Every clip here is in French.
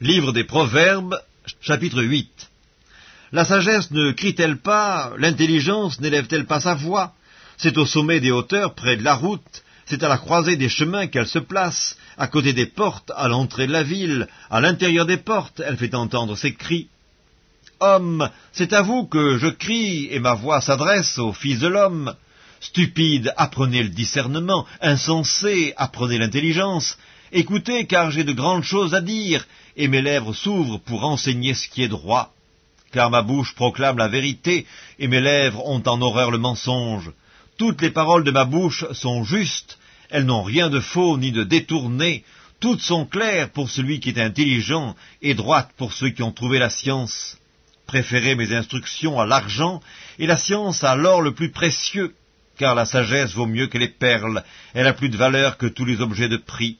Livre des Proverbes, chapitre 8. La sagesse ne crie-t-elle pas, l'intelligence n'élève-t-elle pas sa voix? C'est au sommet des hauteurs, près de la route, c'est à la croisée des chemins qu'elle se place, à côté des portes, à l'entrée de la ville, à l'intérieur des portes, elle fait entendre ses cris. Homme, c'est à vous que je crie, et ma voix s'adresse au Fils de l'homme. Stupide, apprenez le discernement, insensé, apprenez l'intelligence, Écoutez, car j'ai de grandes choses à dire, et mes lèvres s'ouvrent pour enseigner ce qui est droit. Car ma bouche proclame la vérité, et mes lèvres ont en horreur le mensonge. Toutes les paroles de ma bouche sont justes, elles n'ont rien de faux ni de détourné, toutes sont claires pour celui qui est intelligent, et droites pour ceux qui ont trouvé la science. Préférez mes instructions à l'argent, et la science à l'or le plus précieux, car la sagesse vaut mieux que les perles, elle a plus de valeur que tous les objets de prix.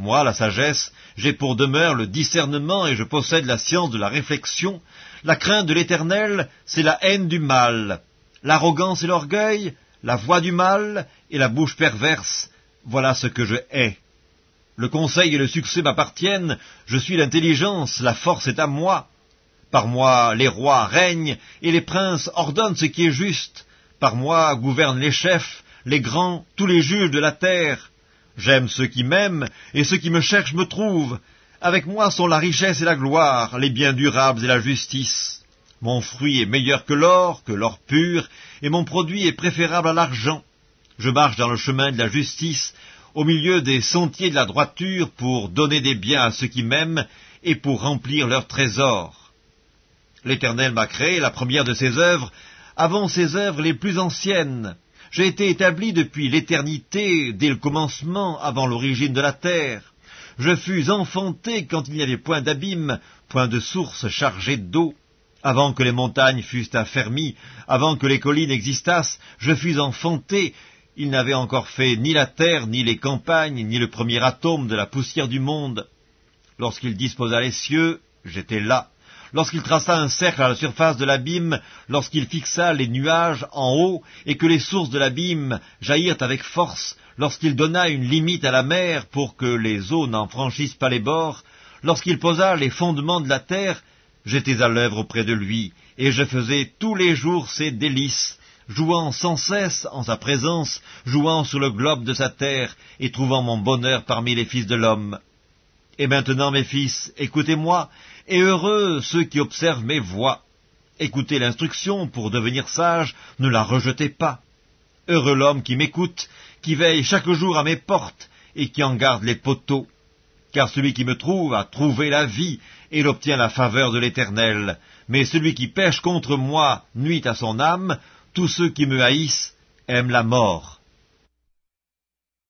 Moi, la sagesse, j'ai pour demeure le discernement et je possède la science de la réflexion. La crainte de l'éternel, c'est la haine du mal. L'arrogance et l'orgueil, la voix du mal et la bouche perverse, voilà ce que je hais. Le conseil et le succès m'appartiennent, je suis l'intelligence, la force est à moi. Par moi les rois règnent et les princes ordonnent ce qui est juste. Par moi gouvernent les chefs, les grands, tous les juges de la terre. J'aime ceux qui m'aiment, et ceux qui me cherchent me trouvent. Avec moi sont la richesse et la gloire, les biens durables et la justice. Mon fruit est meilleur que l'or, que l'or pur, et mon produit est préférable à l'argent. Je marche dans le chemin de la justice, au milieu des sentiers de la droiture, pour donner des biens à ceux qui m'aiment, et pour remplir leurs trésors. L'Éternel m'a créé la première de ses œuvres, avant ses œuvres les plus anciennes. J'ai été établi depuis l'éternité, dès le commencement, avant l'origine de la terre. Je fus enfanté quand il n'y avait point d'abîme, point de source chargée d'eau. Avant que les montagnes fussent affermies, avant que les collines existassent, je fus enfanté. Il n'avait encore fait ni la terre, ni les campagnes, ni le premier atome de la poussière du monde. Lorsqu'il disposa les cieux, j'étais là lorsqu'il traça un cercle à la surface de l'abîme, lorsqu'il fixa les nuages en haut, et que les sources de l'abîme jaillirent avec force, lorsqu'il donna une limite à la mer pour que les eaux n'en franchissent pas les bords, lorsqu'il posa les fondements de la terre, j'étais à l'œuvre auprès de lui, et je faisais tous les jours ses délices, jouant sans cesse en sa présence, jouant sur le globe de sa terre, et trouvant mon bonheur parmi les fils de l'homme. Et maintenant, mes fils, écoutez-moi, et heureux ceux qui observent mes voix. Écoutez l'instruction pour devenir sage, ne la rejetez pas. Heureux l'homme qui m'écoute, qui veille chaque jour à mes portes, et qui en garde les poteaux. Car celui qui me trouve a trouvé la vie, et il obtient la faveur de l'Éternel. Mais celui qui pêche contre moi nuit à son âme, tous ceux qui me haïssent aiment la mort.